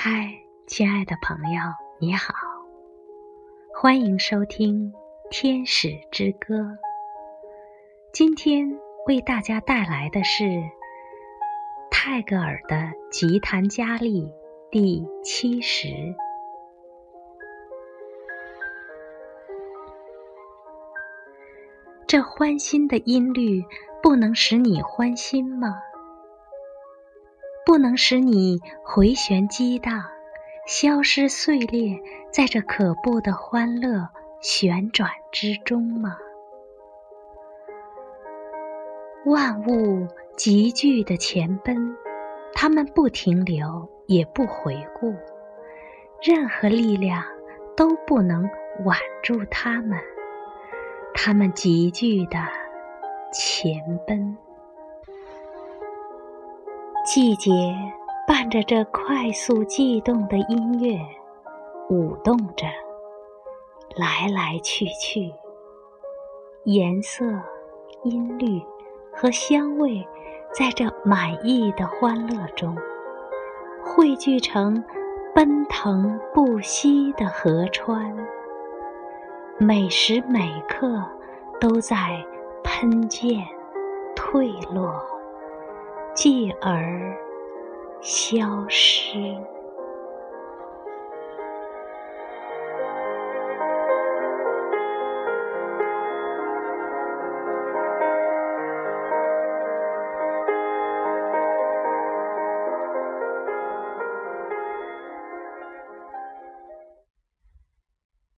嗨，亲爱的朋友，你好，欢迎收听《天使之歌》。今天为大家带来的是泰戈尔的《吉檀迦利》第七十。这欢欣的音律不能使你欢心吗？不能使你回旋激荡，消失碎裂在这可怖的欢乐旋转之中吗？万物急剧的前奔，他们不停留，也不回顾，任何力量都不能挽住他们。他们急剧的前奔，季节伴着这快速悸动的音乐舞动着，来来去去，颜色、音律和香味在这满意的欢乐中汇聚成奔腾不息的河川。每时每刻都在喷溅、退落，继而消失。